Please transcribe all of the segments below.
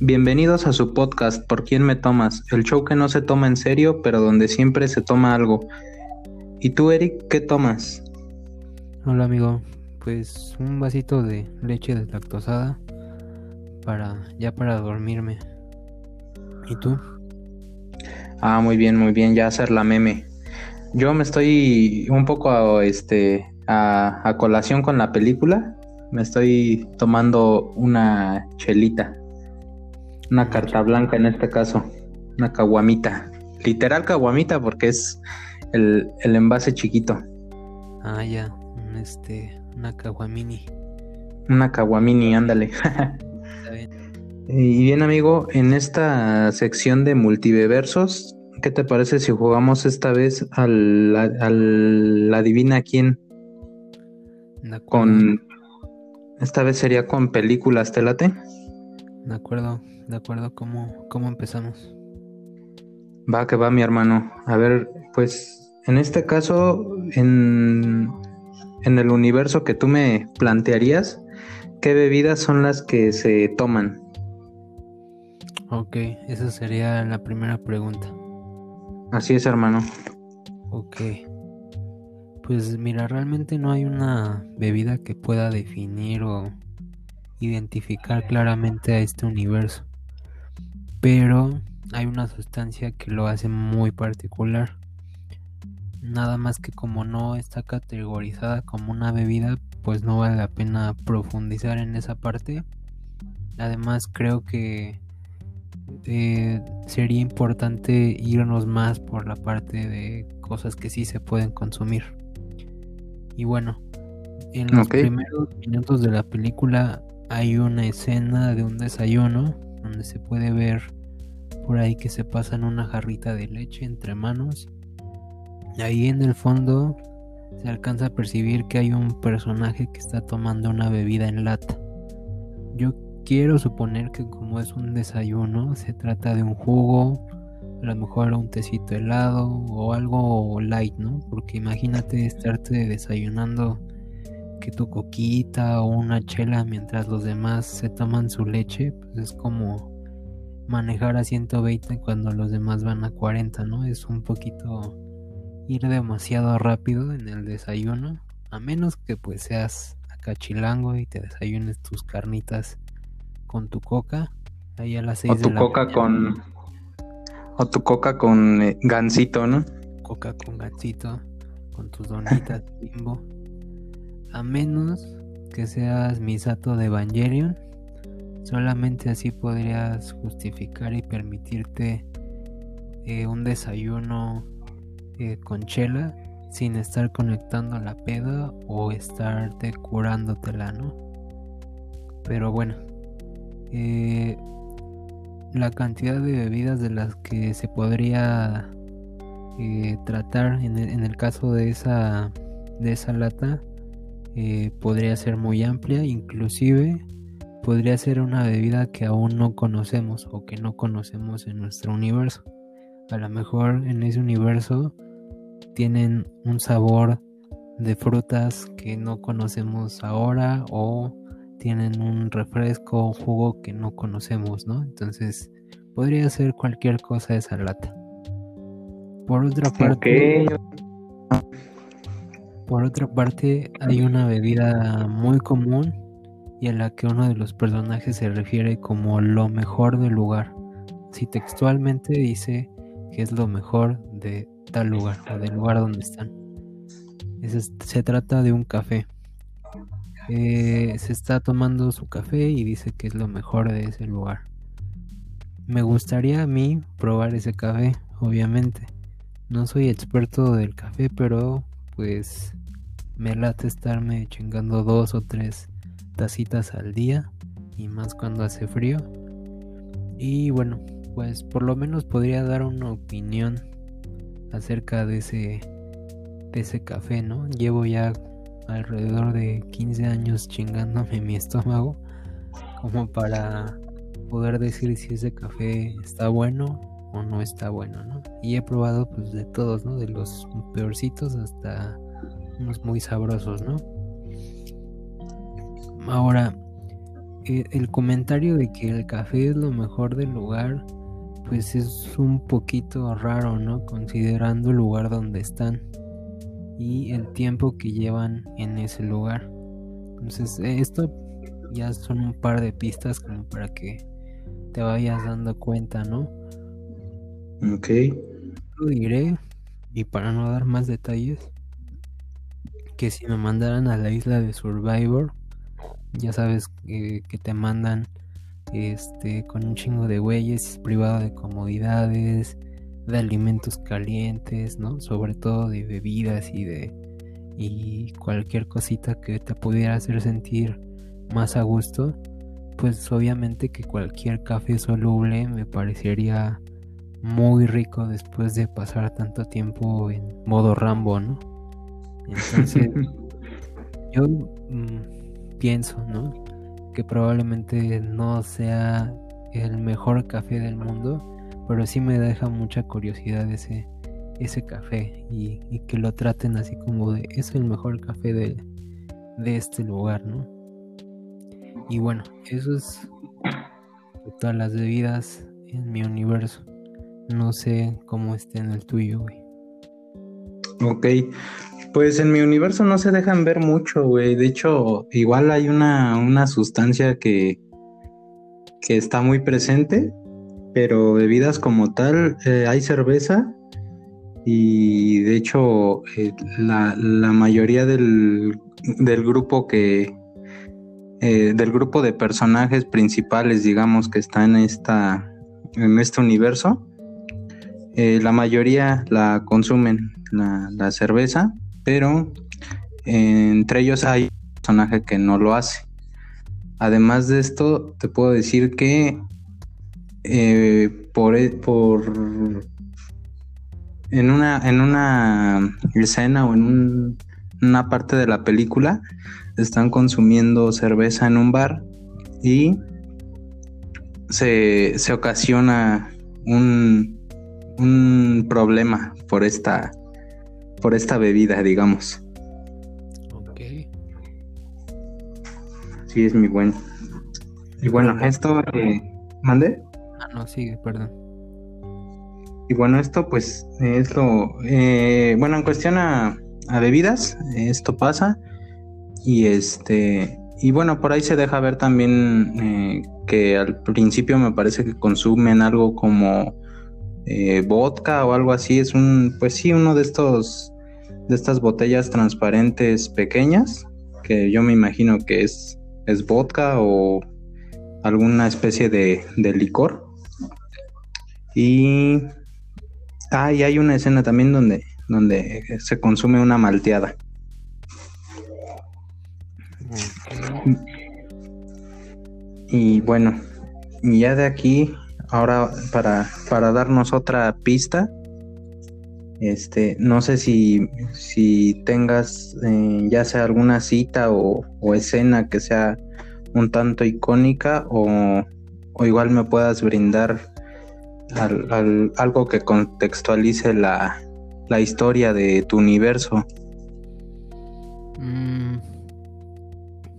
Bienvenidos a su podcast Por quién me tomas, el show que no se toma en serio, pero donde siempre se toma algo. ¿Y tú, Eric, qué tomas? Hola, amigo. Pues un vasito de leche deslactosada para ya para dormirme. ¿Y tú? Ah, muy bien, muy bien, ya hacer la meme. Yo me estoy un poco este a, a colación con la película. Me estoy tomando una chelita. Una carta blanca en este caso. Una caguamita. Literal caguamita porque es el, envase chiquito. Ah, ya. Este, una caguamini. Una caguamini, ándale. Y bien, amigo, en esta sección de multiversos, ¿qué te parece si jugamos esta vez al, al adivina quién? Con esta vez sería con películas, ¿te late? De acuerdo de acuerdo cómo, cómo empezamos. Va que va mi hermano. A ver, pues en este caso, en, en el universo que tú me plantearías, ¿qué bebidas son las que se toman? Ok, esa sería la primera pregunta. Así es, hermano. Ok. Pues mira, realmente no hay una bebida que pueda definir o identificar claramente a este universo pero hay una sustancia que lo hace muy particular. Nada más que como no está categorizada como una bebida, pues no vale la pena profundizar en esa parte. Además creo que eh, sería importante irnos más por la parte de cosas que sí se pueden consumir. Y bueno, en los primeros minutos de la película hay una escena de un desayuno donde se puede ver por ahí que se pasan una jarrita de leche entre manos. Ahí en el fondo se alcanza a percibir que hay un personaje que está tomando una bebida en lata. Yo quiero suponer que como es un desayuno, se trata de un jugo, a lo mejor un tecito helado o algo light, ¿no? Porque imagínate estarte desayunando que tu coquita o una chela mientras los demás se toman su leche, pues es como manejar a 120 cuando los demás van a 40, ¿no? Es un poquito ir demasiado rápido en el desayuno, a menos que pues seas acá chilango y te desayunes tus carnitas con tu coca, ahí a las 6 o tu coca con o tu coca con eh, gansito, ¿no? Coca con gansito, con tus donitas bimbo. A menos que seas misato de Evangelion. Solamente así podrías justificar y permitirte eh, un desayuno eh, con chela sin estar conectando la peda o estarte curándotela, ¿no? Pero bueno, eh, la cantidad de bebidas de las que se podría tratar en el, en el, caso de esa, de esa lata eh, podría ser muy amplia, inclusive podría ser una bebida que aún no conocemos o que no conocemos en nuestro universo. A lo mejor en ese universo tienen un sabor de frutas que no conocemos ahora o tienen un refresco o jugo que no conocemos, ¿no? Entonces podría ser cualquier cosa esa lata. Por otra parte, por otra parte, hay una bebida muy común y a la que uno de los personajes se refiere como lo mejor del lugar. Si textualmente dice que es lo mejor de tal lugar o del lugar donde están. se trata de un café. Eh, se está tomando su café y dice que es lo mejor de ese lugar. Me gustaría a mí probar ese café, obviamente. No soy experto del café, pero pues me late estarme chingando dos o tres tacitas al día y más cuando hace frío. Y bueno, pues por lo menos podría dar una opinión acerca de ese de ese café, ¿no? Llevo ya alrededor de 15 años chingándome mi estómago como para poder decir si ese café está bueno no está bueno, ¿no? Y he probado pues de todos, ¿no? De los peorcitos hasta unos muy sabrosos, ¿no? Ahora, eh, el comentario de que el café es lo mejor del lugar, pues es un poquito raro, ¿no? Considerando el lugar donde están y el tiempo que llevan en ese lugar. Entonces, esto ya son un par de pistas como para que te vayas dando cuenta, ¿no? Ok. Lo diré, y para no dar más detalles, que si me mandaran a la isla de Survivor, ya sabes que te mandan este con un chingo de güeyes, privado de comodidades, de alimentos calientes, ¿no? Sobre todo de bebidas y de y cualquier cosita que te pudiera hacer sentir más a gusto, pues obviamente que cualquier café soluble me parecería muy rico después de pasar tanto tiempo en modo Rambo, ¿no? Entonces, yo mm, pienso, ¿no? Que probablemente no sea el mejor café del mundo, pero sí me deja mucha curiosidad ese, ese café y, que lo traten así como de es el mejor café de, de este lugar, ¿no? Y bueno, eso es todas las bebidas en mi universo. No sé cómo esté en el tuyo, güey. Ok, pues en mi universo no se dejan ver mucho, güey. De hecho, igual hay una, una sustancia que, que está muy presente, pero bebidas como tal, eh, hay cerveza y de hecho eh, la, mayoría del, del grupo que, eh, del grupo de personajes principales, digamos, que está en esta en este universo, la mayoría la consumen la, la cerveza pero entre ellos hay un personaje que no lo hace. Además de esto, te puedo decir que eh, por, e, por en una en una escena o en una parte de la película están consumiendo cerveza en un bar y se, se ocasiona un, un problema por esta por esta bebida, digamos. Ok. Sí, es muy bueno. Y bueno, esto, eh, ¿mande? Ah, no, sigue, perdón. Y bueno, esto pues es lo, eh, bueno, en cuestión a, a, bebidas, esto pasa. Y este, y bueno, por ahí se deja ver también eh, que al principio me parece que consumen algo como eh, vodka o algo así. Es un, pues sí, uno de estos, de estas botellas transparentes pequeñas, que yo me imagino que es, es vodka o alguna especie de, de licor. Y, ah, y hay una escena también donde, donde se consume una malteada. Y bueno, ya de aquí ahora para, para darnos otra pista, este, no sé si, si tengas eh, ya sea alguna cita o, escena que sea un tanto icónica o, igual me puedas brindar algo que contextualice la, la, historia de tu universo. Mm,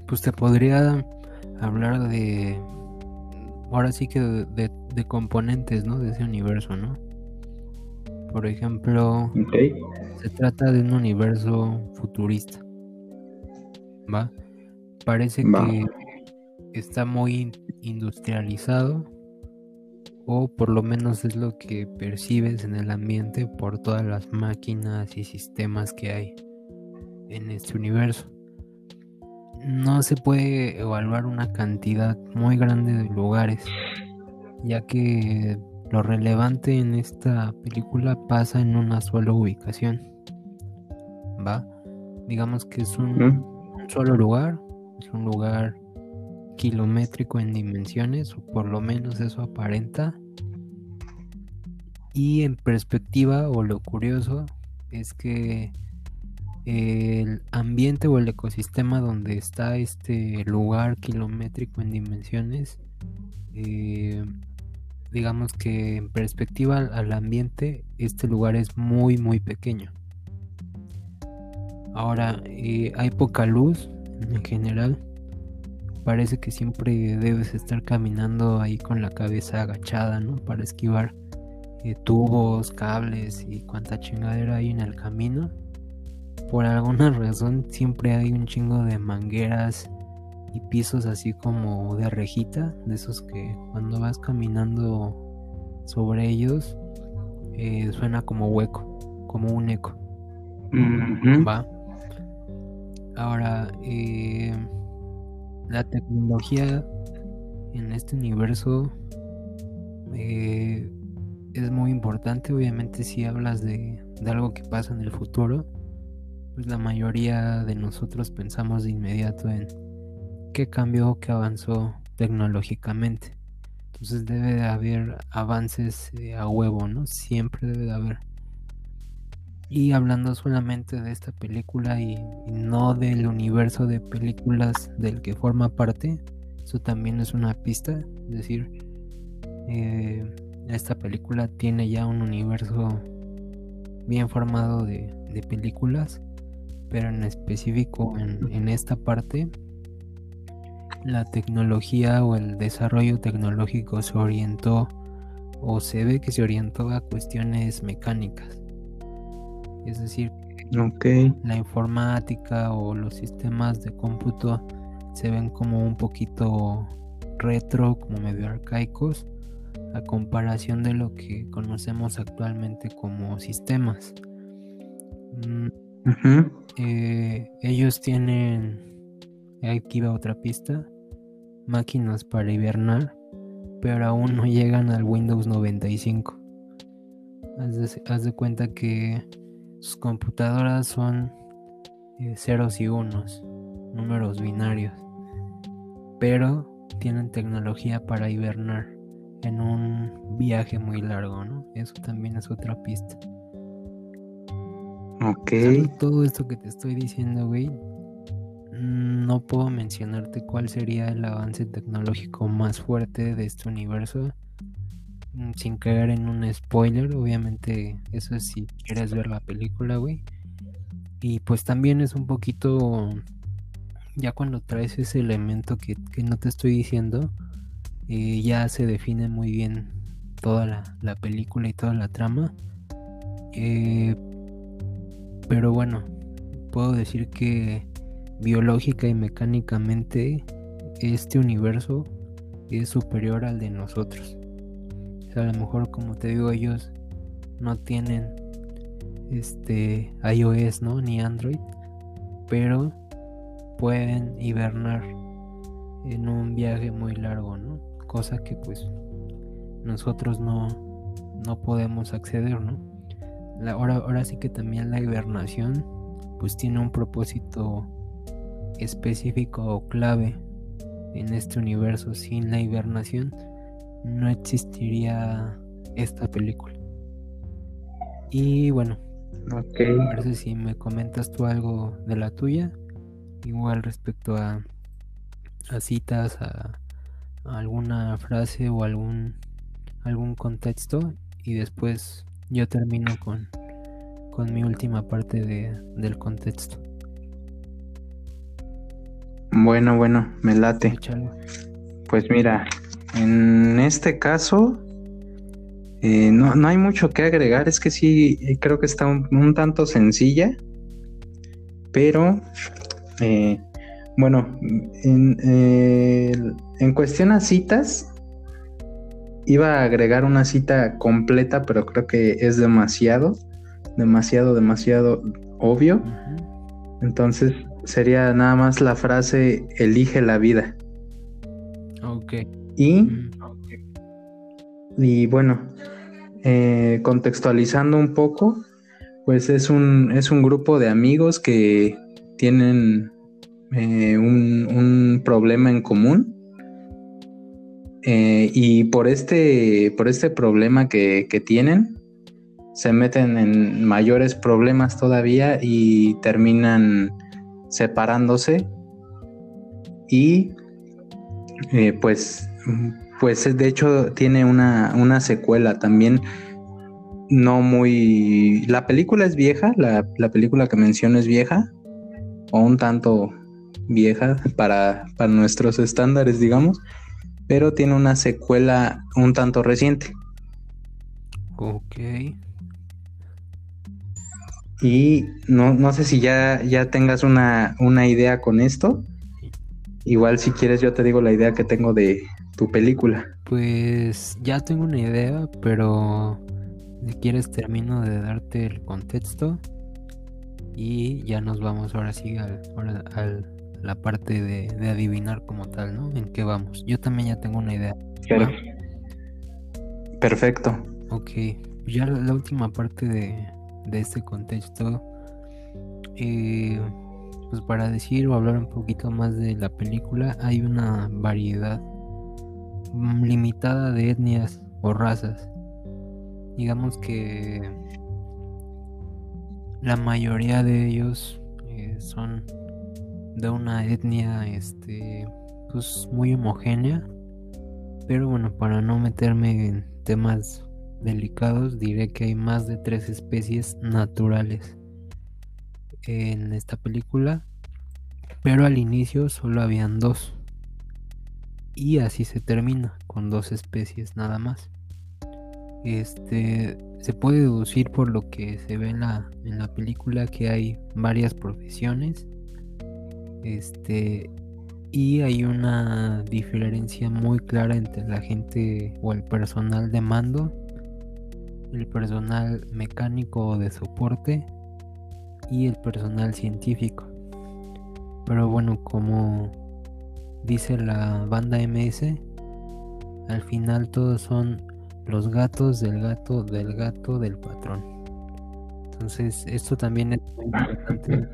pues te podría hablar de ahora sí que de, componentes, ¿no? De ese universo, ¿no? Por ejemplo, se trata de un universo futurista. ¿Va? Parece que está muy industrializado o por lo menos es lo que percibes en el ambiente por todas las máquinas y sistemas que hay en este universo no se puede evaluar una cantidad muy grande de lugares, ya que lo relevante en esta película pasa en una sola ubicación. ¿Va? Digamos que es un, solo lugar, es un lugar kilométrico en dimensiones, o por lo menos eso aparenta. Y en perspectiva, o lo curioso, es que el ambiente o el ecosistema donde está este lugar kilométrico en dimensiones, eh, digamos que en perspectiva al ambiente, este lugar es muy, muy pequeño. Ahora, eh, hay poca luz en general, parece que siempre debes estar caminando ahí con la cabeza agachada, ¿no? Para esquivar eh, tubos, cables y cuanta chingadera hay en el camino. Por alguna razón siempre hay un chingo de mangueras y pisos así como de rejita, de esos que cuando vas caminando sobre ellos eh, suena como hueco, como un eco. Va. Ahora, eh, la tecnología en este universo eh, es muy importante. Obviamente, si hablas de, de algo que pasa en el futuro, pues la mayoría de nosotros pensamos de inmediato en qué cambió, qué avanzó tecnológicamente. Entonces debe de haber avances eh, a huevo, ¿no? Siempre debe de haber. Y hablando solamente de esta película y, no del universo de películas del que forma parte, eso también es una pista. Es decir, eh, esta película tiene ya un universo bien formado de, películas, pero en específico en esta parte la tecnología o el desarrollo tecnológico se orientó o se ve que se orientó a cuestiones mecánicas. Es decir, la informática o los sistemas de cómputo se ven como un poquito retro, como medio arcaicos, a comparación de lo que conocemos actualmente como sistemas. Mm, eh, ellos tienen Aquí va otra pista. Máquinas para hibernar, pero aún no llegan al Windows 95. Haz de, cuenta que sus computadoras son eh, ceros y unos, números binarios, pero tienen tecnología para hibernar en un viaje muy largo, ¿no? Eso también es otra pista. Ok. Todo esto que te estoy diciendo, güey, no puedo mencionarte cuál sería el avance tecnológico más fuerte de este universo mm, sin caer en un spoiler, obviamente eso es si quieres ver la película, güey. Y pues también es un poquito, ya cuando traes ese elemento que, no te estoy diciendo, eh, ya se define muy bien toda la, película y toda la trama. Eh, pero bueno, puedo decir que biológica y mecánicamente este universo es superior al de nosotros. O sea, a lo mejor como te digo ellos no tienen este iOS, ¿no? Ni Android, pero pueden hibernar en un viaje muy largo, ¿no? Cosa que pues nosotros no, no podemos acceder, ¿no? ahora, ahora sí que también la hibernación pues tiene un propósito específico o clave en este universo sin la hibernación, no existiría esta película. Y bueno, okay. parece si me comentas tú algo de la tuya, igual respecto a, a citas, a, alguna frase o algún, algún contexto, y después yo termino con, con mi última parte de, del contexto. Bueno, bueno, me late. Pues mira, en este caso eh, no, hay mucho que agregar, es que sí, eh, creo que está un, tanto sencilla, pero eh, bueno, en, en cuestión a citas, iba a agregar una cita completa, pero creo que es demasiado, demasiado, demasiado obvio. Entonces sería nada más la frase elige la vida. Ok. Y, mm. y bueno, eh, contextualizando un poco, pues es un, es un grupo de amigos que tienen eh, un, problema en común. Eh, y por este, por este problema que, que tienen, se meten en mayores problemas todavía y terminan separándose y eh, pues pues de hecho tiene una, secuela también no muy la película es vieja la, película que menciono es vieja o un tanto vieja para, para nuestros estándares, digamos, pero tiene una secuela un tanto reciente. Ok. Y no, no sé si ya, ya tengas una, una idea con esto. Igual si quieres yo te digo la idea que tengo de tu película. Pues ya tengo una idea, pero si quieres termino de darte el contexto y ya nos vamos ahora sí al, al la parte de, adivinar como tal, ¿no? En qué vamos. Yo también ya tengo una idea. Perfecto. Ok, ya la, última parte de, de este contexto, eh, pues para decir o hablar un poquito más de la película, hay una variedad limitada de etnias o razas. Digamos que la mayoría de ellos eh, son de una etnia este pues muy homogénea pero bueno para no meterme en temas delicados diré que hay más de tres especies naturales en esta película pero al inicio solo habían dos. Y así se termina con dos especies nada más. Este se puede deducir por lo que se ve en la, en la película que hay varias profesiones este, y hay una diferencia muy clara entre la gente o el personal de mando, el personal mecánico de soporte y el personal científico. Pero bueno, como dice la banda MS, al final todos son los gatos del gato del gato del patrón. Entonces, esto también es muy importante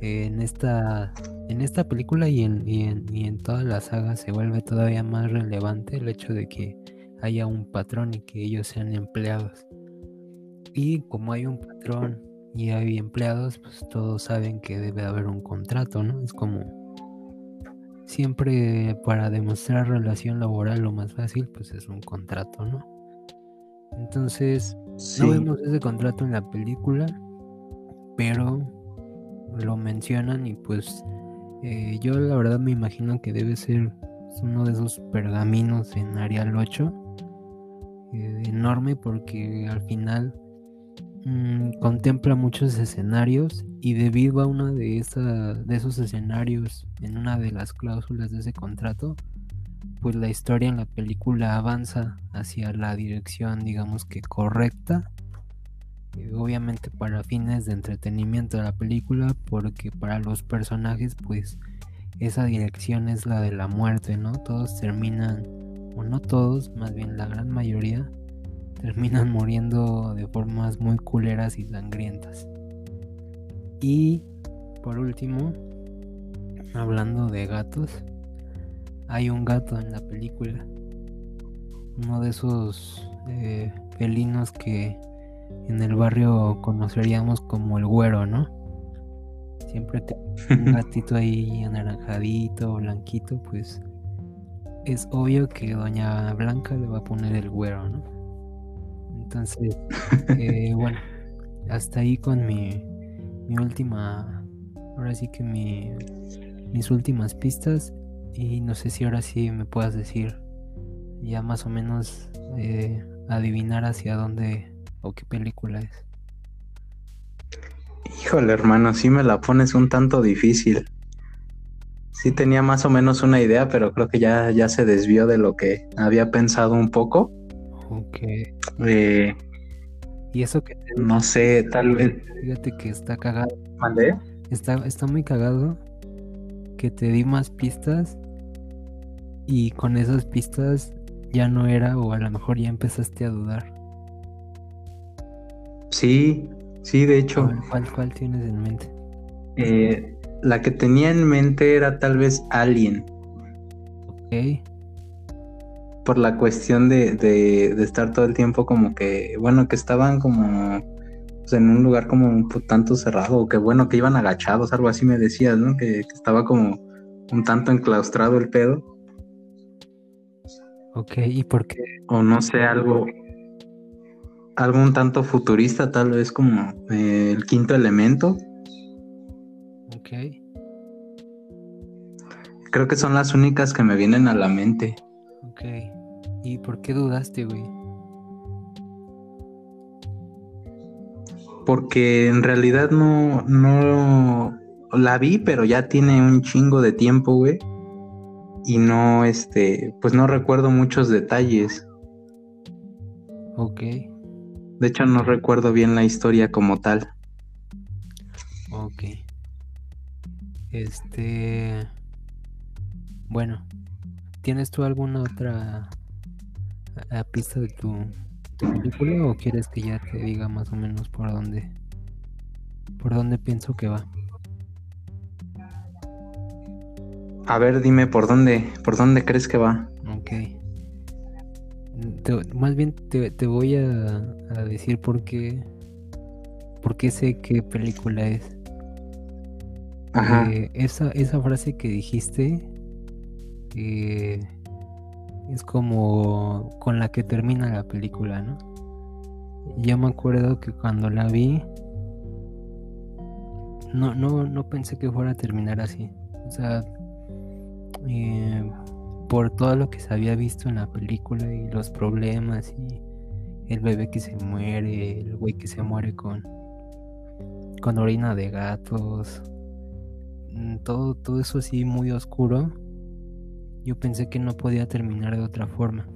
en esta en esta película y en, y en, y en toda la saga se vuelve todavía más relevante el hecho de que haya un patrón y que ellos sean empleados. Y como hay un patrón y hay empleados, pues todos saben que debe haber un contrato, ¿no? Es como siempre para demostrar relación laboral lo más fácil, pues es un contrato, ¿no? Entonces, no vemos ese contrato en la película, pero lo mencionan y pues eh, yo la verdad me imagino que debe ser uno de esos pergaminos en Arial 8 eh, enorme porque al final mm, contempla muchos escenarios y debido a uno de, de esos escenarios en una de las cláusulas de ese contrato pues la historia en la película avanza hacia la dirección digamos que correcta obviamente para fines de entretenimiento de la película porque para los personajes pues esa dirección es la de la muerte no todos terminan o no todos más bien la gran mayoría terminan muriendo de formas muy culeras y sangrientas. Y por último hablando de gatos hay un gato en la película. Uno de esos eh, felinos que en el barrio conoceríamos como el güero, ¿no? Siempre que un gatito ahí anaranjadito, blanquito, pues es obvio que Doña Blanca le va a poner el güero, ¿no? Entonces, eh, bueno, hasta ahí con mi, mi última, ahora sí que mi, mis últimas pistas y no sé si ahora sí me puedas decir ya más o menos eh, adivinar hacia dónde o qué película es? Híjole, hermano, sí me la pones un tanto difícil. Sí tenía más o menos una idea, pero creo que ya, ya se desvió de lo que había pensado un poco. Ok. Eh, y eso que... no sé, tal vez... Fíjate que está cagado. ¿Vale? Está, está muy cagado que te di más pistas y con esas pistas ya no era o a lo mejor ya empezaste a dudar. Sí, sí, de hecho. ¿Cuál, cuál tienes en mente? Eh, la que tenía en mente era tal vez Alien. Ok. Por la cuestión de, de, estar todo el tiempo como que, bueno, que estaban como pues, en un lugar como un tanto cerrado, o que bueno, que iban agachados, algo así me decías, ¿no? Que, que estaba como un tanto enclaustrado el pedo. Ok, ¿y por qué? O no sé, algo, algo tanto futurista, tal vez como eh, el quinto elemento. Ok. Creo que son las únicas que me vienen a la mente. Ok. ¿Y por qué dudaste, güey? Porque en realidad no, no la vi, pero ya tiene un chingo de tiempo, güey. Y no, este, pues no recuerdo muchos detalles. Ok. De hecho, no recuerdo bien la historia como tal. Ok. Este. Bueno, ¿tienes tú alguna otra pista de tu, película o quieres que ya te diga más o menos por dónde por dónde pienso que va? A ver, dime por dónde por dónde crees que va. Ok. más bien te, voy a, decir por qué por qué sé qué película es. Eh, esa, esa frase que dijiste eh, es como con la que termina la película, ¿no? Yo me acuerdo que cuando la vi, no, no, no pensé que fuera a terminar así. O sea, eh, por todo lo que se había visto en la película y los problemas y el bebé que se muere, el güey que se muere con, con orina de gatos, todo, todo eso así muy oscuro yo pensé que no podía terminar de otra forma.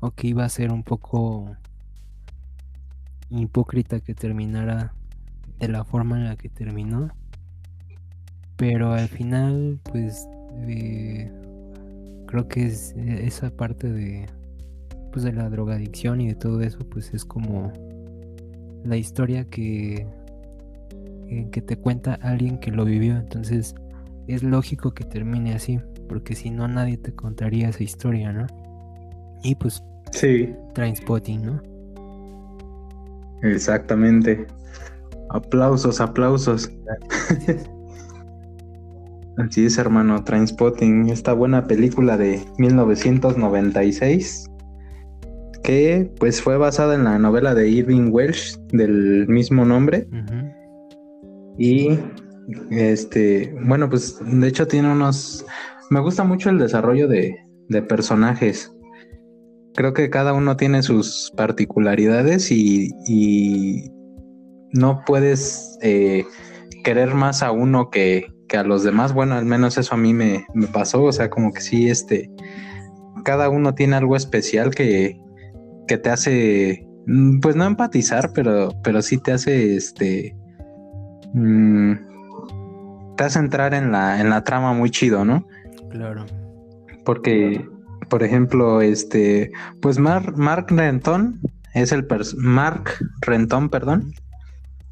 O que iba a ser un poco hipócrita que terminara de la forma en la que terminó. Pero al final, pues, eh, creo que es, esa parte de, pues, de la drogadicción y de todo eso, pues es como la historia que, eh, que te cuenta alguien que lo vivió. Entonces, es lógico que termine así porque si no nadie te contaría esa historia, ¿no? Y pues sí. Trainspotting, ¿no? Exactamente. Aplausos, aplausos. Así es, hermano, Trainspotting, esta buena película de 1996 que pues fue basada en la novela de Irving Welsh del mismo nombre. Y este, bueno, pues de hecho tiene unos me gusta mucho el desarrollo de, personajes. Creo que cada uno tiene sus particularidades y, no puedes eh, querer más a uno que, a los demás. Bueno, al menos eso a mí me, pasó. O sea, como que sí, este, cada uno tiene algo especial que, que te hace, mm, pues no empatizar, pero, pero sí te hace, este, mm, te hace entrar en la, en la trama muy chido, ¿no? Claro. Porque, por ejemplo, este, pues Mark Renton es el Mark Renton, perdón,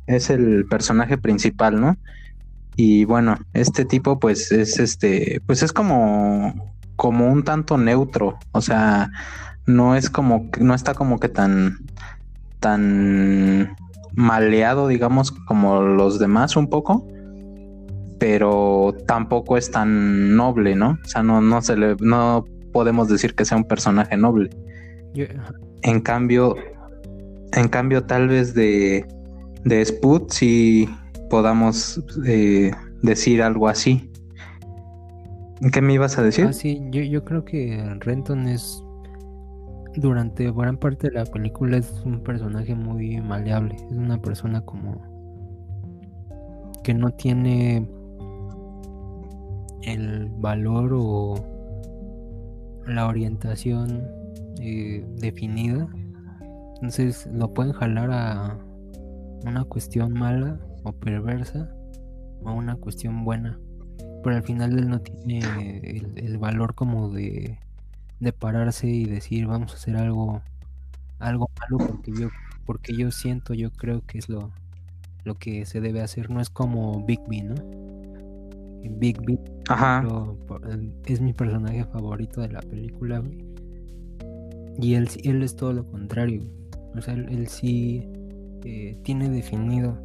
es el personaje principal, ¿no? Y bueno, este tipo, pues, es este, pues es como, como un tanto neutro, o sea, no es como, no está como que tan, tan maleado, digamos, como los demás un poco pero tampoco es tan noble, ¿no? O sea, no, no se le, no podemos decir que sea un personaje noble. En cambio, en cambio, tal vez de, de Sput sí podamos eh, decir algo así. ¿Qué me ibas a decir? Ah, sí, yo, yo creo que Renton es durante gran parte de la película es un personaje muy maleable. Es una persona como que no tiene el valor o la orientación eh, definida. Entonces lo pueden jalar a una cuestión mala o perversa o una cuestión buena. Pero al final él no tiene el, valor como de, de, pararse y decir vamos a hacer algo algo malo porque yo porque yo siento yo creo que es lo lo que se debe hacer no es como Bigby no Big Big es mi personaje favorito de la película, Y él, él es todo lo contrario. O sea, él, sí eh, tiene definido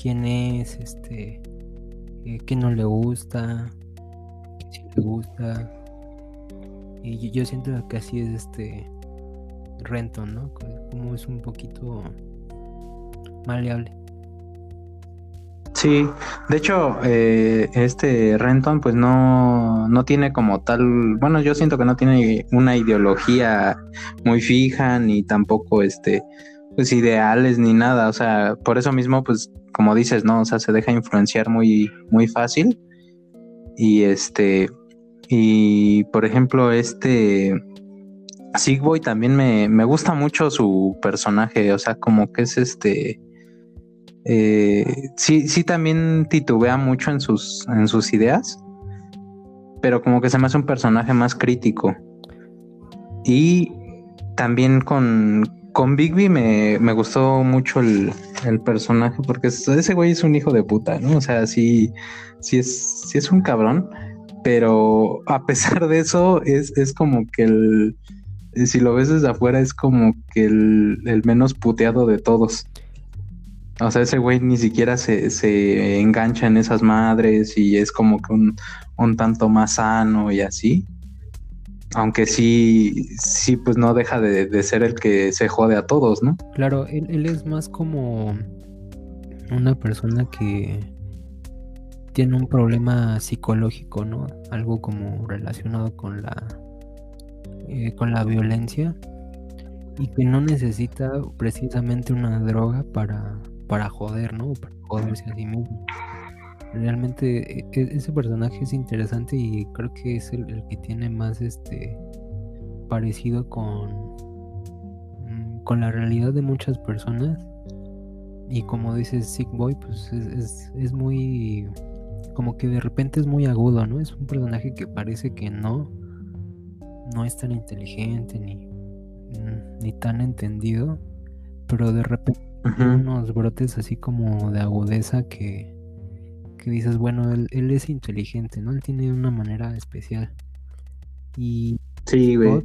quién es, este, eh, qué no le gusta, qué sí le gusta. Y yo, siento que así es este Renton, ¿no? Como es un poquito maleable. Sí, de hecho, eh, este Renton pues no, no tiene como tal, bueno, yo siento que no tiene una ideología muy fija, ni tampoco este, pues ideales ni nada, o sea, por eso mismo pues como dices, ¿no? O sea, se deja influenciar muy, muy fácil. Y este, y por ejemplo, este Sigboy también me, me gusta mucho su personaje, o sea, como que es este eh, sí, sí también titubea mucho en sus, en sus ideas, pero como que se me hace un personaje más crítico. Y también con, con Bigby me, me gustó mucho el, personaje porque ese güey es un hijo de puta, ¿no? O sea, sí, sí, es, sí es un cabrón, pero a pesar de eso es, es como que el, si lo ves desde afuera es como que el, el menos puteado de todos. O sea, ese güey ni siquiera se, se engancha en esas madres y es como que un, un tanto más sano y así. Aunque sí, sí, pues no deja de, ser el que se jode a todos, ¿no? Claro, él, él es más como una persona que tiene un problema psicológico, ¿no? Algo como relacionado con la eh, con la violencia y que no necesita precisamente una droga para para joder, ¿no? Para joderse a sí mismo. Realmente e, e, ese personaje es interesante y creo que es el, que tiene más este parecido con, mm, con la realidad de muchas personas. Y como dices Sick Boy, pues es, es, muy como que de repente es muy agudo, ¿no? Es un personaje que parece que no, no es tan inteligente ni, ni tan entendido, pero de repente unos brotes así como de agudeza que, que dices, bueno, él, es inteligente, ¿no? Él tiene una manera especial. Y sí, güey.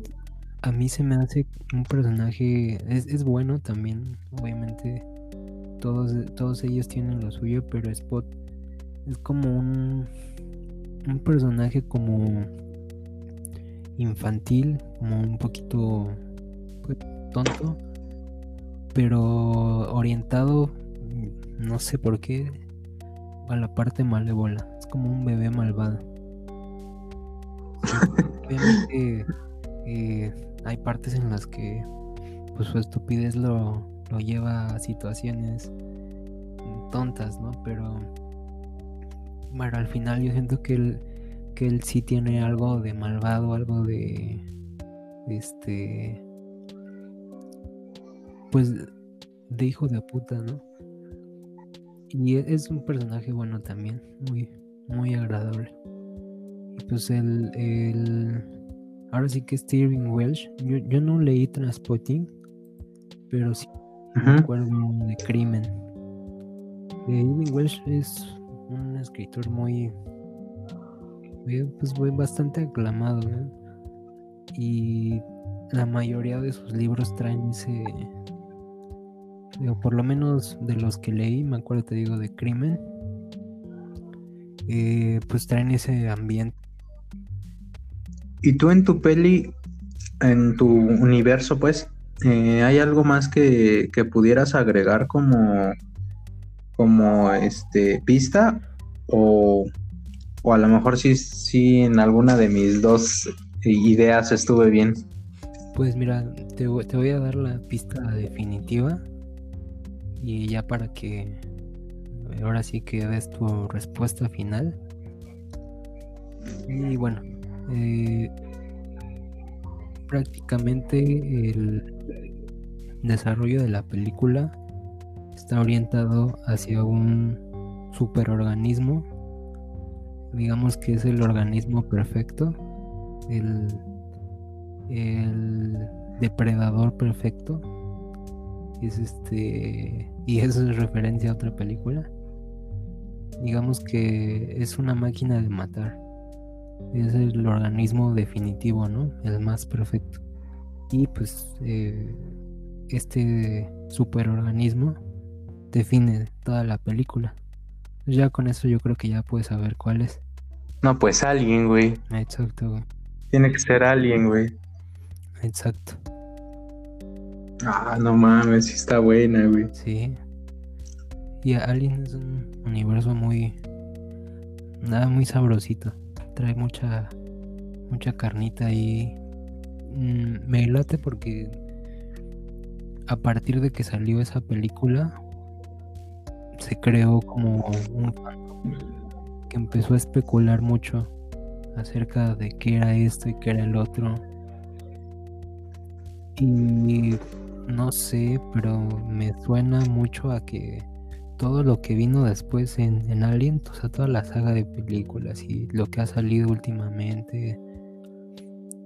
a mí se me hace un personaje, es, es bueno también, obviamente. Todos, todos ellos tienen lo suyo, pero Spot es como un, un personaje como infantil, como un poquito pues, tonto pero orientado, no sé por qué, a la parte malévola. Es como un bebé malvado. Obviamente eh, hay partes en las que pues su estupidez lo, lo lleva a situaciones tontas, ¿no? Pero bueno, al final yo siento que él, que él sí tiene algo de malvado, algo de este pues de hijo de puta, ¿no? Y e, es un personaje bueno también, muy, muy agradable. Y pues el, el ahora sí que Steven Welsh, yo, yo no leí Transpotting, pero sí me acuerdo de Crimen. Steven Welsh es un escritor muy, pues bastante aclamado. Y la mayoría de sus libros traen ese por lo menos de los que leí, me acuerdo, te digo, de crimen, eh, pues traen ese ambiente. ¿Y tú en tu peli, en tu universo, pues, eh, hay algo más que, pudieras agregar como, como este, pista? O, o a lo mejor sí, sí en alguna de mis dos ideas estuve bien. Pues mira, te, te voy a dar la pista definitiva y ya para que ahora sí que des tu respuesta final. Y bueno, eh, prácticamente el desarrollo de la película está orientado hacia un superorganismo, digamos que es el organismo perfecto, el, depredador perfecto es este y eso es referencia a otra película. Digamos que es una máquina de matar. Es el organismo definitivo no el más perfecto. Y pues eh, este superorganismo define toda la película ya con eso yo creo que ya puedes saber cuál es no pues alguien güey exacto güey. tiene que ser alguien güey exacto Ah, no mames, sí está buena, güey. Sí. Y Alien es un universo muy. Nada, muy sabrosito. Trae mucha. Mucha carnita y. Mm, me late porque. A partir de que salió esa película. Se creó como un que empezó a especular mucho acerca de qué era esto y qué era el otro. Y no sé, pero me suena mucho a que todo lo que vino después en, en Alien, o sea, toda la saga de películas y lo que ha salido últimamente,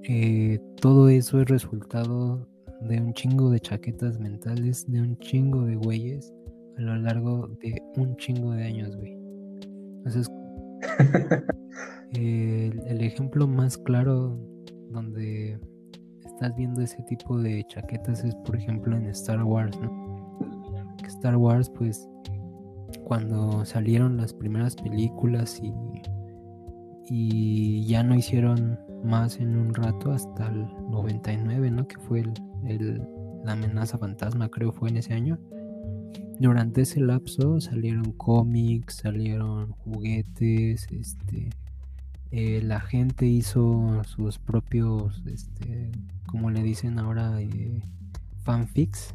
eh, todo eso es resultado de un chingo de chaquetas mentales, de un chingo de güeyes a lo largo de un chingo de años, güey. Entonces, el, ejemplo más claro donde estás viendo ese tipo de chaquetas es, por ejemplo, en Star Wars, ¿no? Star Wars, pues, cuando salieron las primeras películas y, y ya no hicieron más en un rato hasta el 99, ¿no? Que fue el, la amenaza fantasma, creo fue en ese año. Durante ese lapso salieron cómics, salieron juguetes, este, eh, la gente hizo sus propios, este, como le dicen ahora, eh, fanfics,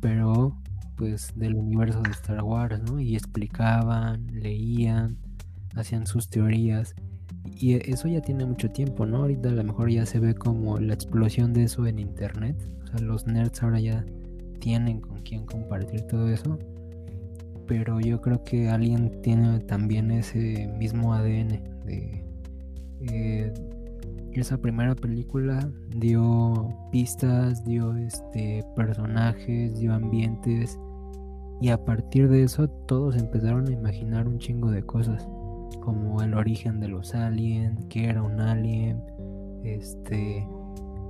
pero pues del universo de Star Wars, ¿no? Y explicaban, leían, hacían sus teorías. Y eso ya tiene mucho tiempo, ¿no? Ahorita a lo mejor ya se ve como la explosión de eso en internet. O sea, los nerds ahora ya tienen con quién compartir todo eso. Pero yo creo que alguien tiene también ese mismo ADN eh, esa primera película dio pistas, dio este personajes, dio ambientes y a partir de eso todos empezaron a imaginar un chingo de cosas, como el origen de los aliens, qué era un alien, este,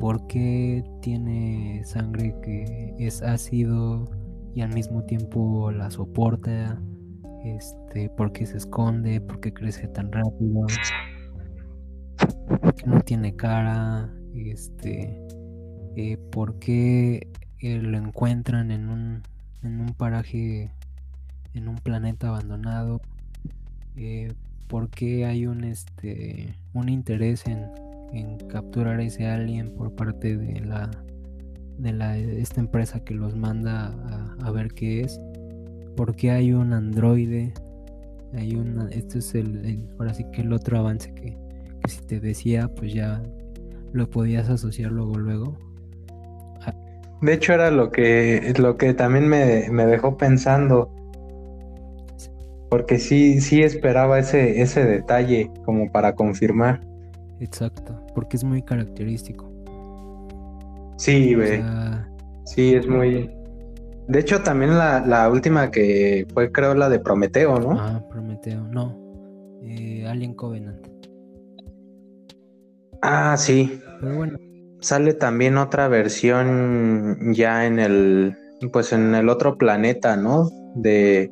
por qué tiene sangre que es ácido y al mismo tiempo la soporta, este, por qué se esconde, por qué crece tan rápido, por qué no tiene cara, este, eh, por qué eh, lo encuentran en un, en un paraje, en un planeta abandonado, eh, por qué hay un, este, un interés en, en capturar ese alien por parte de la de la, esta empresa que los manda a, a ver qué es porque hay un androide. Hay una, este es el, ahora sí que el otro avance que, si te decía, pues ya lo podías asociar luego luego. De hecho era lo que, lo que también me, me dejó pensando. Porque sí, sí esperaba ese, ese detalle como para confirmar. Exacto, porque es muy característico. Sí, ve. sí, es muy, de hecho, también la, última que fue, creo, la de Prometeo, ¿no? Ah, Prometeo, no. Eh, Alien Covenant. Ah, sí. Pero bueno. Sale también otra versión ya en el, pues en el otro planeta, ¿no? De,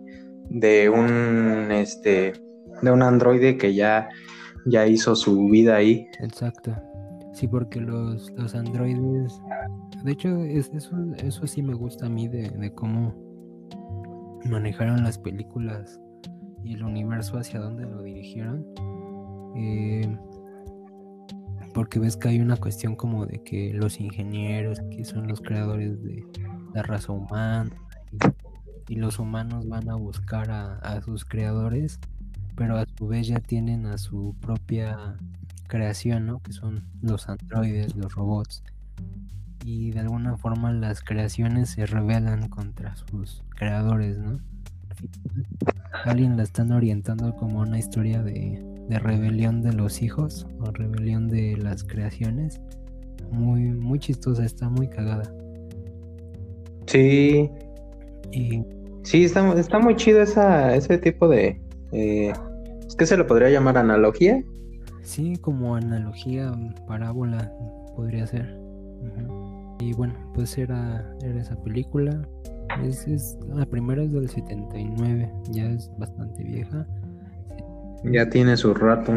de un, este, de un androide que ya, ya hizo su vida ahí. Exacto. Sí, porque los, los androides. De hecho, es, eso, eso sí me gusta a mí de, cómo manejaron las películas y el universo hacia dónde lo dirigieron. Eh, porque ves que hay una cuestión como de que los ingenieros, que son los creadores de la raza humana, y, los humanos van a buscar a, a, sus creadores, pero a su vez ya tienen a su propia creación, ¿no? Que son los androides, los robots. Y de alguna forma las creaciones se rebelan contra sus creadores, ¿no? Alguien la están orientando como una historia de, de rebelión de los hijos o rebelión de las creaciones. Muy, muy chistosa, está muy cagada. Sí. Y... Sí, está, está muy chido esa, ese tipo de... Eh, ¿Es que se lo podría llamar analogía? Sí, como analogía, parábola podría ser. Y bueno, pues era, era esa película. Es, la primera es del 79, ya es bastante vieja. Ya tiene su rato.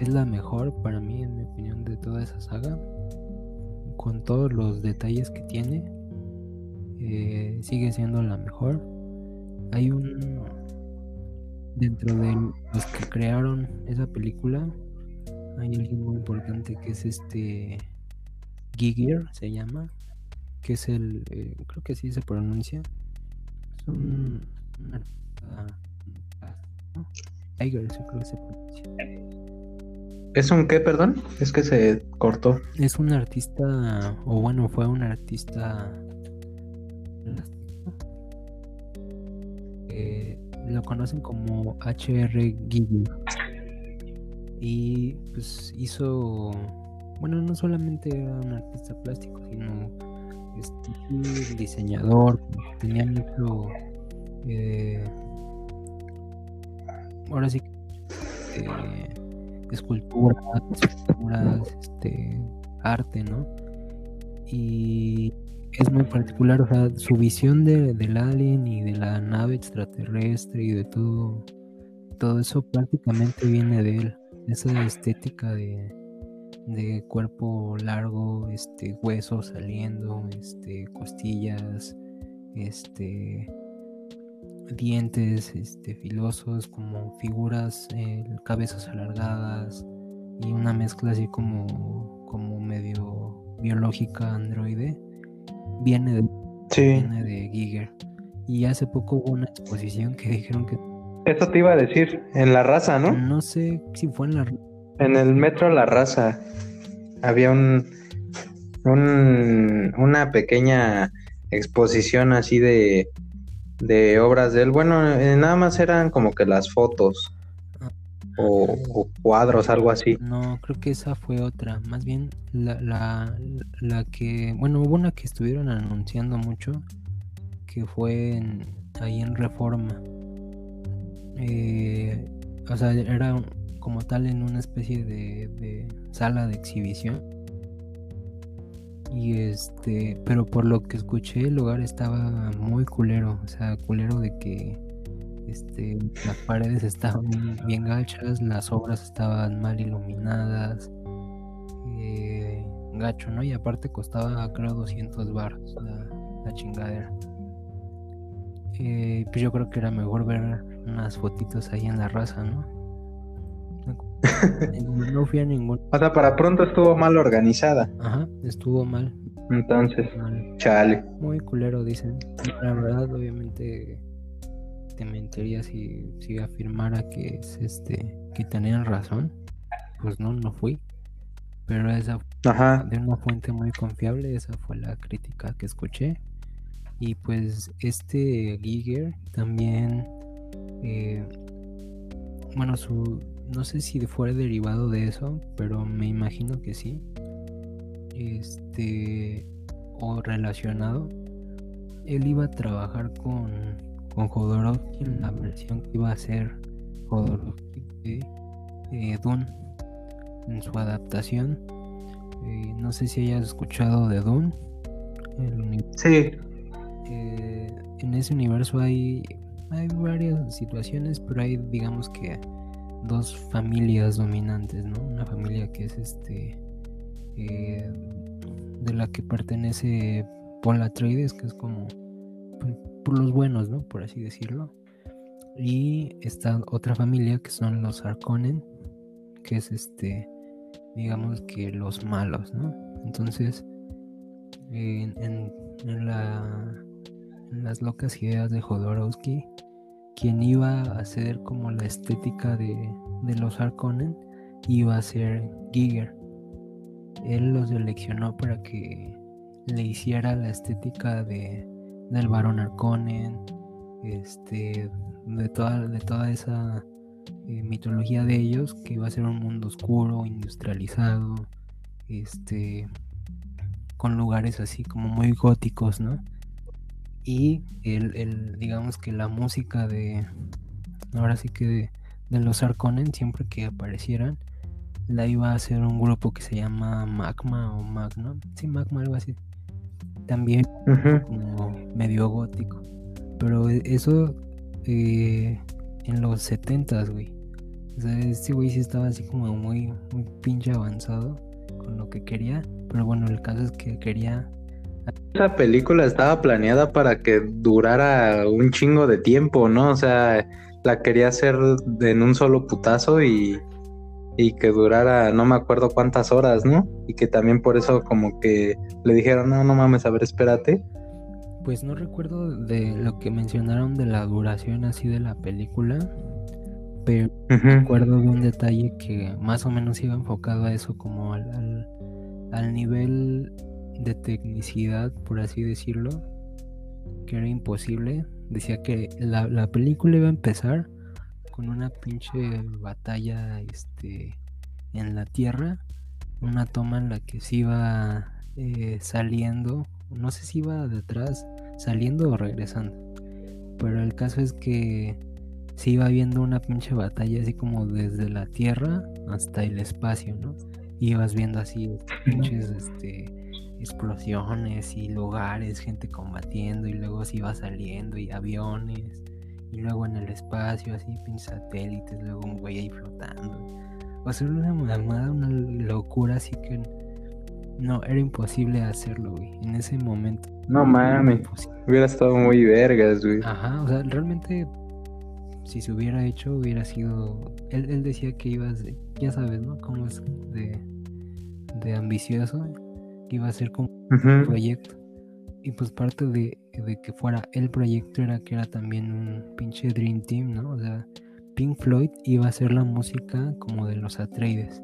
Es la mejor para mí, en mi opinión, de toda esa saga. Con todos los detalles que tiene, eh, sigue siendo la mejor. hay un dentro de los que crearon esa película hay alguien muy importante que es este Giger se llama que es el eh, creo que así se pronuncia es un, Giger creo que se pronuncia ¿Es un qué, perdón? Es que se cortó. Es un artista, o bueno, fue un artista lo conocen como HR Giger y pues hizo bueno no solamente era un artista plástico sino este diseñador tenía mucho eh, ahora sí eh, esculturas esculturas este arte no y es muy particular o sea su visión de, del alien y de la nave extraterrestre y de todo todo eso prácticamente viene de él. Esa estética de, cuerpo largo, este, huesos saliendo, este, costillas, este, dientes, este, filosos, como figuras, eh, cabezas alargadas y una mezcla así como, como medio biológica androide, viene de, viene de Giger. Y hace poco hubo una exposición que dijeron que eso te iba a decir, en la raza, ¿no? No sé si fue en la En el metro La Raza había un, un una pequeña exposición así de, de obras de él. Bueno, eh, nada más eran como que las fotos o, cuadros, algo así. No, creo que esa fue otra. Más bien la, la, la que, bueno, hubo una que estuvieron anunciando mucho, que fue ahí en Reforma eh, o sea, era como tal en una especie de, sala de exhibición. Y este, pero por lo que escuché, el lugar estaba muy culero, o sea, culero de que este, las paredes estaban bien gachas, las obras estaban mal iluminadas, eh, gacho, ¿no? Y aparte costaba, creo, 200 bar la, la chingadera. Eh, pues yo creo que era mejor ver unas fotitos ahí en la raza, ¿no? no fui a ningún. O sea, para pronto estuvo mal organizada. Ajá, estuvo mal. Entonces, chale. Muy culero, dicen. La verdad, obviamente, te mentiría si, si afirmara que es este, que tenían razón. Pues no, no fui. Pero esa Ajá. de una fuente muy confiable, esa fue la crítica que escuché. Y pues este Giger también, eh, bueno, su, no sé si fue derivado de eso, pero me imagino que sí. Este, o relacionado. Él iba a trabajar con, con Jodorowsky en la versión que iba a ser Jodorowsky de eh, Dune en su adaptación. Eh, no sé si hayas escuchado de Dune. sí, eh, en ese universo hay, hay varias situaciones, pero hay digamos que dos familias dominantes, ¿no? Una familia que es este de la que pertenece Paul Atreides, que es como pues, por los buenos, ¿no? Por así decirlo. Y está otra familia que son los Arconen, que es este, digamos que los malos, ¿no? Entonces, en la las locas ideas de Jodorowsky, quien iba a hacer como la estética de, los Harkonnen iba a ser Giger. Él los seleccionó para que le hiciera la estética de, del varón Harkonnen, este, de toda, de toda esa eh, mitología de ellos, que iba a ser un mundo oscuro, industrializado, este, con lugares así como muy góticos, ¿no? y el, digamos que la música de ahora sí que de, los Arconen siempre que aparecieran la iba a hacer un grupo que se llama Magma o Magna sí Magma algo así también como medio gótico. Pero e, eso eh, en los 70 güey. O sea este güey sí estaba así como muy muy pinche avanzado con lo que quería. Pero bueno el caso es que quería Esa película estaba planeada para que durara un chingo de tiempo, ¿no? O sea, la quería hacer en un solo putazo y, y que durara no me acuerdo cuántas horas, ¿no? Y que también por eso como que le dijeron, no, no mames, a ver, espérate. Pues no recuerdo de lo que mencionaron de la duración así de la película, pero recuerdo de un detalle que más o menos iba enfocado a eso, como al, al, nivel de tecnicidad, por así decirlo, que era imposible. Decía que la, la película iba a empezar con una pinche batalla este, en la tierra, una toma en la que se iba eh, saliendo no sé si iba detrás, saliendo o regresando. Pero el caso es que se iba viendo una pinche batalla así como desde la tierra hasta el espacio, ¿no? ibas viendo así pinches este, explosiones y lugares, gente combatiendo y luego se iba saliendo y aviones y luego en el espacio así pinches satélites, luego un güey ahí flotando. O sea, una mamada, una locura así que no, era imposible hacerlo, güey. En ese momento. No mames. Hubiera estado muy vergas, güey. Ajá, o sea, realmente si se hubiera hecho hubiera sido... Él, él decía que ibas, ya sabes, ¿no? Cómo es de, de ambicioso, que iba a ser como un proyecto. Y pues parte de, de, que fuera el proyecto era que era también un pinche Dream Team, ¿no? O sea, Pink Floyd iba a hacer la música como de los Atreides.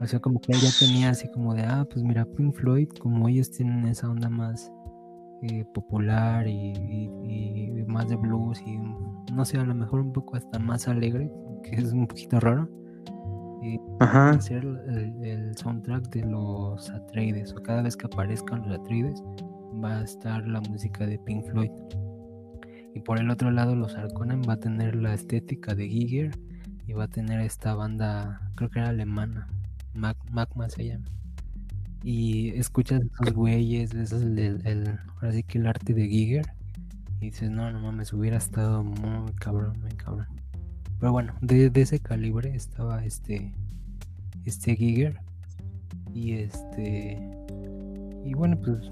O sea, como que ya tenía así como de, ah, pues mira, Pink Floyd, como ellos tienen esa onda más eh, popular y, más de blues y no sé, a lo mejor un poco hasta más alegre, que es un poquito raro. Eh, Ajá. hacer el, soundtrack de los Atreides, o cada vez que aparezcan los Atreides, va a estar la música de Pink Floyd. Y por el otro lado, los Arconan va a tener la estética de Giger y va a tener esta banda, creo que era alemana, Magma se llama. Y escuchas esos güeyes, ves el, el, ahora que el arte de Giger. Y dices, no, no mames, hubiera estado muy cabrón, muy cabrón. Pero bueno, de, ese calibre estaba este, este Giger. Y este, y bueno, pues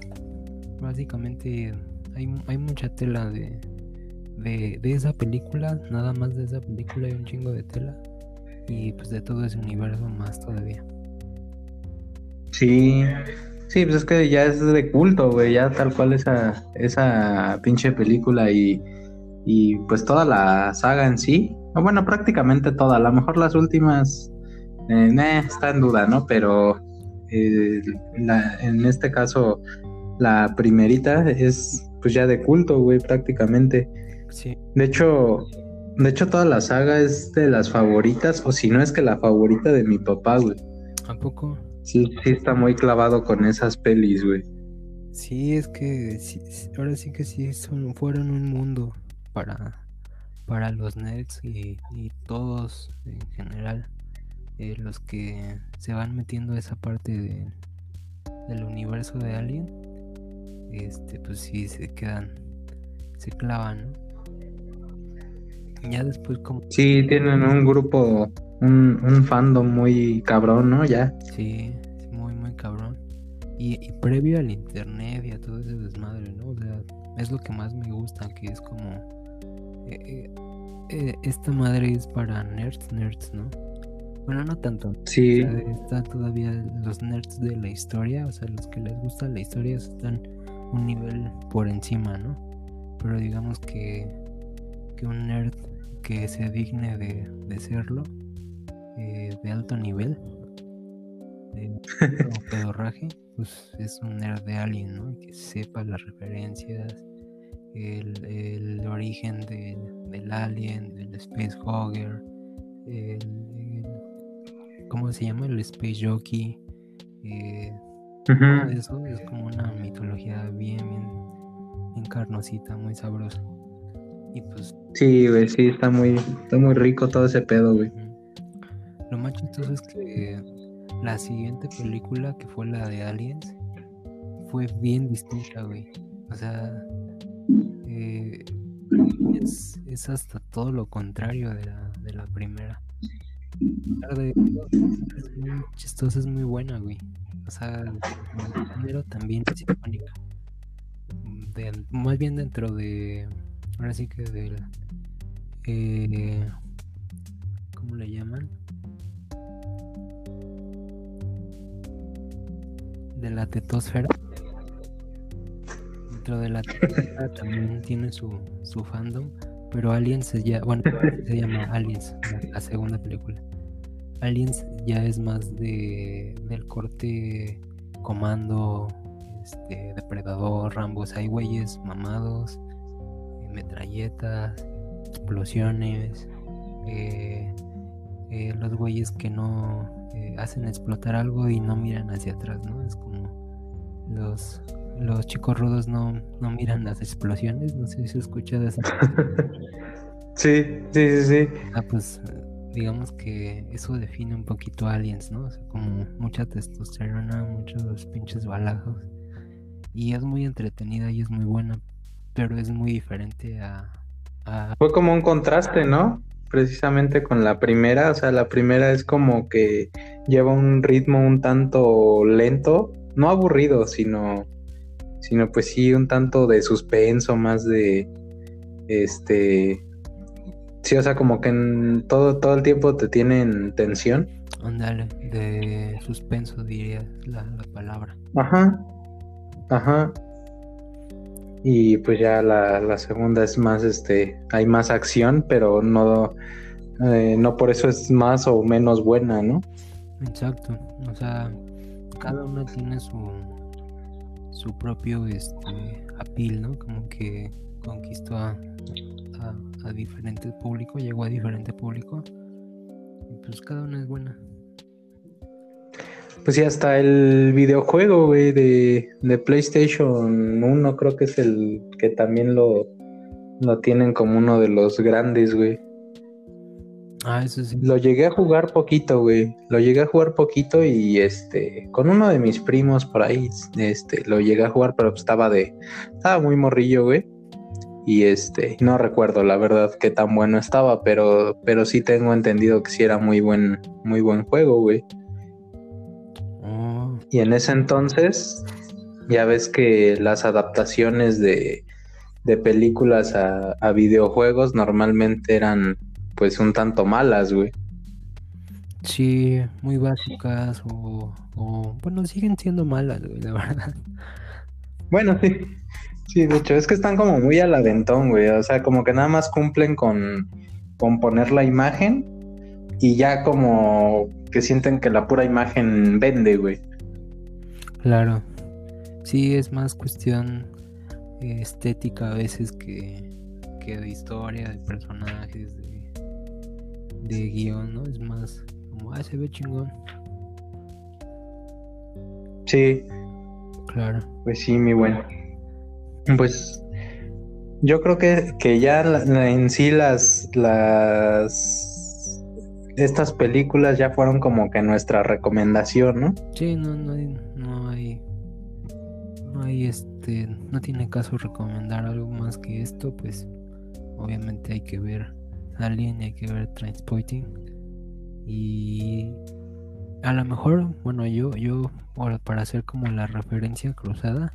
básicamente hay, hay mucha tela de, de, de esa película, nada más de esa película hay un chingo de tela. Y pues de todo ese universo más todavía. Sí, sí, pues es que ya es de culto, güey, ya tal cual esa, esa pinche película y, y pues toda la saga en sí, bueno, prácticamente toda, a lo mejor las últimas, eh, está en duda, ¿no? Pero eh, en este caso, la primerita es pues ya de culto, güey, prácticamente. Sí. De hecho, de hecho toda la saga es de las favoritas, o si no es que la favorita de mi papá, güey. ¿A poco? Sí, sí está muy clavado con esas pelis, güey. Sí, es que ahora sí que sí son, fueron un mundo para, para los nerds y, todos en general. Eh, los que se van metiendo a esa parte de, del universo de Alien, este, pues sí se quedan, se clavan, ¿no? Ya después como... Sí, tienen un grupo un, un fandom muy cabrón, ¿no? Ya. Sí, muy, muy cabrón. Y, previo al internet y a todo ese desmadre, ¿no? O sea, es lo que más me gusta, que es como... Eh, eh, eh, esta madre es para nerds, nerds, ¿no? Bueno, no tanto. Sí. está todavía los nerds de la historia, o sea, los que les gusta la historia están un nivel por encima, ¿no? Pero digamos que, que un nerd que se digne de, de serlo, eh, de alto nivel, de pedorraje, pues es un nerd de Alien, ¿no? Que sepa las referencias, el, origen del Alien, del Space Hogger, el, ¿cómo se llama? El Space Jockey. Eh, eso es como una mitología bien, bien, bien carnosita, muy sabrosa. Y pues. Sí, güey, sí, está muy, está muy rico todo ese pedo, güey. Lo más chistoso es que la siguiente película, que fue la de Aliens, fue bien distinta, güey. O sea, eh, es, hasta todo lo contrario de la, de la primera. Es muy chistosa, es muy buena, güey. O sea, género también es icónica. más bien dentro de, ahora sí que del, eh, ¿cómo le llaman? De la tetosfera. Dentro de la tetosfera también tiene su, su fandom, pero Aliens ya, bueno, se llama Aliens, la segunda película. Aliens ya es más de del corte comando, este, depredador, rambos, hay güeyes mamados, eh, metralletas, explosiones, eh, eh, los güeyes que no hacen explotar algo y no miran hacia atrás, ¿no? Es como los los chicos rudos no, no miran las explosiones, no sé si se escucha de esa. sí, sí, sí, sí. Ah, pues digamos que eso define un poquito Aliens, ¿no? O sea, como mucha testosterona, muchos pinches balazos. Y es muy entretenida y es muy buena, pero es muy diferente a, Fue como un contraste, ¿no? Precisamente con la primera, o sea, la primera es como que lleva un ritmo un tanto lento, no aburrido, sino, sino pues sí un tanto de suspenso, más de, este, Sí, o sea, como que en todo, todo el tiempo te tienen tensión. Ándale, de suspenso diría la, palabra. Ajá, ajá. Y pues ya la, segunda es más, este, hay más acción, pero no, eh, no por eso es más o menos buena, ¿no? Exacto, o sea, cada una tiene su, su propio, este, apil, ¿no? Como que conquistó a, a, diferente público, llegó a diferente público. Y pues cada una es buena. Pues sí, hasta el videojuego, güey, de, de, PlayStation 1 creo que es el que también lo, lo tienen como uno de los grandes, güey. Ah, eso sí. Lo llegué a jugar poquito, güey. Lo llegué a jugar poquito y este, con uno de mis primos por ahí, este, lo llegué a jugar, pero estaba de, estaba muy morrillo, güey y este no recuerdo la verdad qué tan bueno estaba, pero pero sí tengo entendido que sí era muy buen muy buen juego, güey. Oh. Y en ese entonces ya ves que las adaptaciones de, de películas a, a, videojuegos normalmente eran pues un tanto malas, güey. Sí, muy básicas o, o bueno, siguen siendo malas, güey, la verdad. Bueno, sí. Sí, de hecho, es que están como muy al aventón, güey. O sea, como que nada más cumplen con, con poner la imagen y ya como que sienten que la pura imagen vende, güey. Claro. Sí, es más cuestión estética a veces que, que de historia, de personajes, de, de guion, ¿no? Es más como, ah, se ve chingón. Sí. Claro. Pues sí, mi bueno. Pues yo creo que, que ya en sí las, las estas películas ya fueron como que nuestra recomendación, ¿no? Sí, no, no no hay, no hay este, no tiene caso recomendar algo más que esto, pues obviamente hay que ver Alien, hay que ver Transporting y a lo mejor, bueno, yo, yo, para hacer como la referencia cruzada,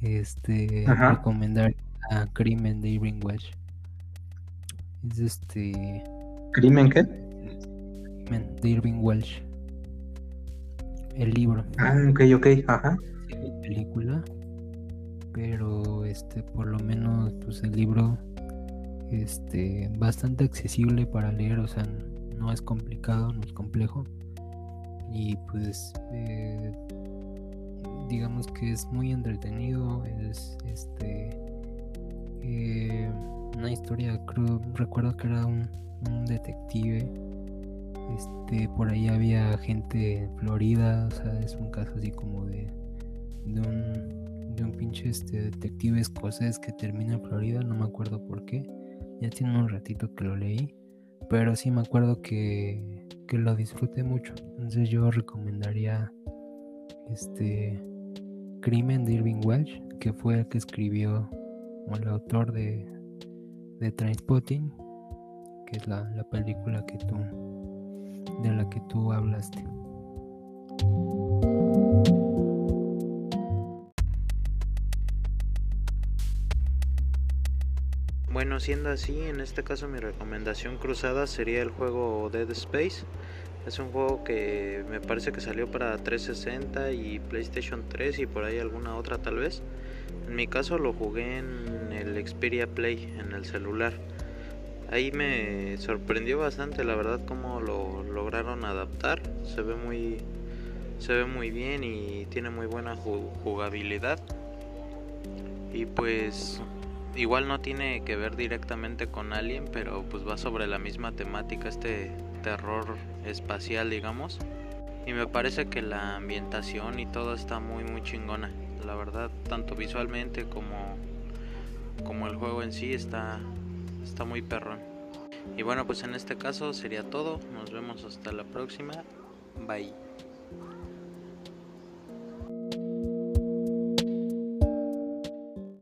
este recomendar a Crimen de Irving Welsh. Es este. ¿Crimen qué? Crimen de Irving Welsh. El libro. Ah, ok, ok, ajá. película. Pero este, por lo menos, pues el libro. Este, bastante accesible para leer, o sea, no es complicado, no es complejo. Y pues eh, digamos que es muy entretenido, es este eh, una historia, creo, recuerdo que era un, detective, este, por ahí había gente en Florida, o sea, es un caso así como de, de un, de un pinche este, detective escocés que termina en Florida, no me acuerdo por qué, ya tiene un ratito que lo leí, pero sí me acuerdo que, que lo disfruté mucho, entonces yo recomendaría este Crimen de Irving Welsh, que fue el que escribió, o el autor de, de Trainspotting, que es la, la película que tú, de la que tú hablaste. Bueno, siendo así, en este caso mi recomendación cruzada sería el juego Dead Space, es un juego que me parece que salió para 360 y PlayStation 3 y por ahí alguna otra tal vez. En mi caso lo jugué en el Xperia Play, en el celular. Ahí me sorprendió bastante, la verdad, cómo lo lograron adaptar. Se ve muy, se ve muy bien y tiene muy buena jugabilidad. Y pues igual no tiene que ver directamente con Alien, pero pues va sobre la misma temática, este terror espacial, digamos. Y me parece que la ambientación y todo está muy muy chingona. La verdad, tanto visualmente como como el juego en sí está está muy perrón. Y bueno, pues en este caso sería todo. Nos vemos hasta la próxima. Bye.